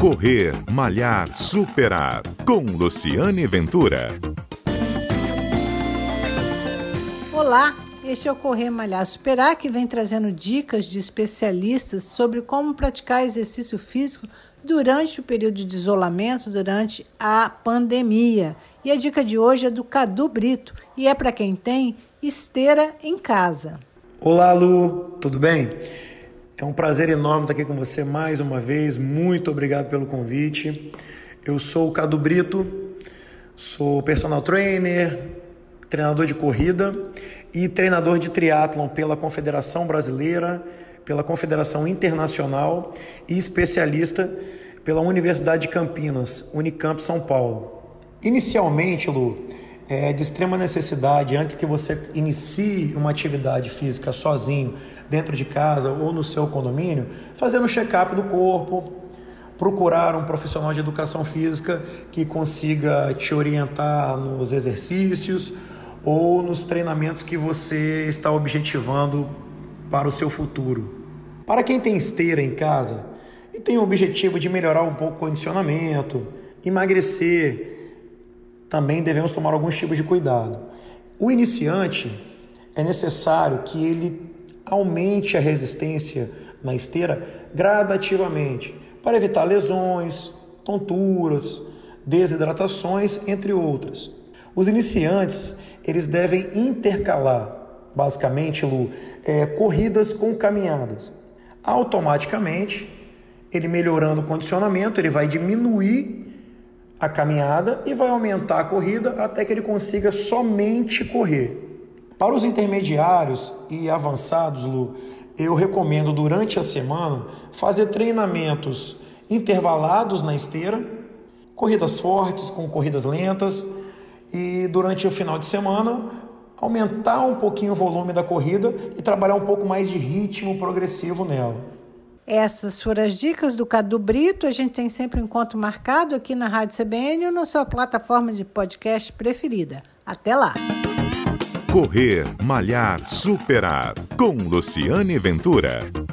Correr, Malhar, Superar. Com Luciane Ventura. Olá, este é o Correr, Malhar, Superar que vem trazendo dicas de especialistas sobre como praticar exercício físico durante o período de isolamento, durante a pandemia. E a dica de hoje é do Cadu Brito e é para quem tem esteira em casa. Olá, Lu, tudo bem? É um prazer enorme estar aqui com você mais uma vez. Muito obrigado pelo convite. Eu sou o Cadu Brito, sou personal trainer, treinador de corrida e treinador de triatlon pela Confederação Brasileira, pela Confederação Internacional e especialista pela Universidade de Campinas, Unicamp São Paulo. Inicialmente, Lu, é de extrema necessidade, antes que você inicie uma atividade física sozinho, dentro de casa ou no seu condomínio, fazer um check-up do corpo, procurar um profissional de educação física que consiga te orientar nos exercícios ou nos treinamentos que você está objetivando para o seu futuro. Para quem tem esteira em casa e tem o objetivo de melhorar um pouco o condicionamento, emagrecer, também devemos tomar alguns tipos de cuidado. O iniciante é necessário que ele aumente a resistência na esteira gradativamente para evitar lesões, tonturas, desidratações, entre outras. Os iniciantes eles devem intercalar, basicamente, Lu, é, corridas com caminhadas. Automaticamente, ele melhorando o condicionamento, ele vai diminuir a caminhada e vai aumentar a corrida até que ele consiga somente correr. Para os intermediários e avançados, Lu, eu recomendo durante a semana fazer treinamentos intervalados na esteira, corridas fortes com corridas lentas e durante o final de semana aumentar um pouquinho o volume da corrida e trabalhar um pouco mais de ritmo progressivo nela. Essas foram as dicas do Cadu Brito. A gente tem sempre um encontro marcado aqui na Rádio CBN ou na sua plataforma de podcast preferida. Até lá! Correr, Malhar, Superar. Com Luciane Ventura.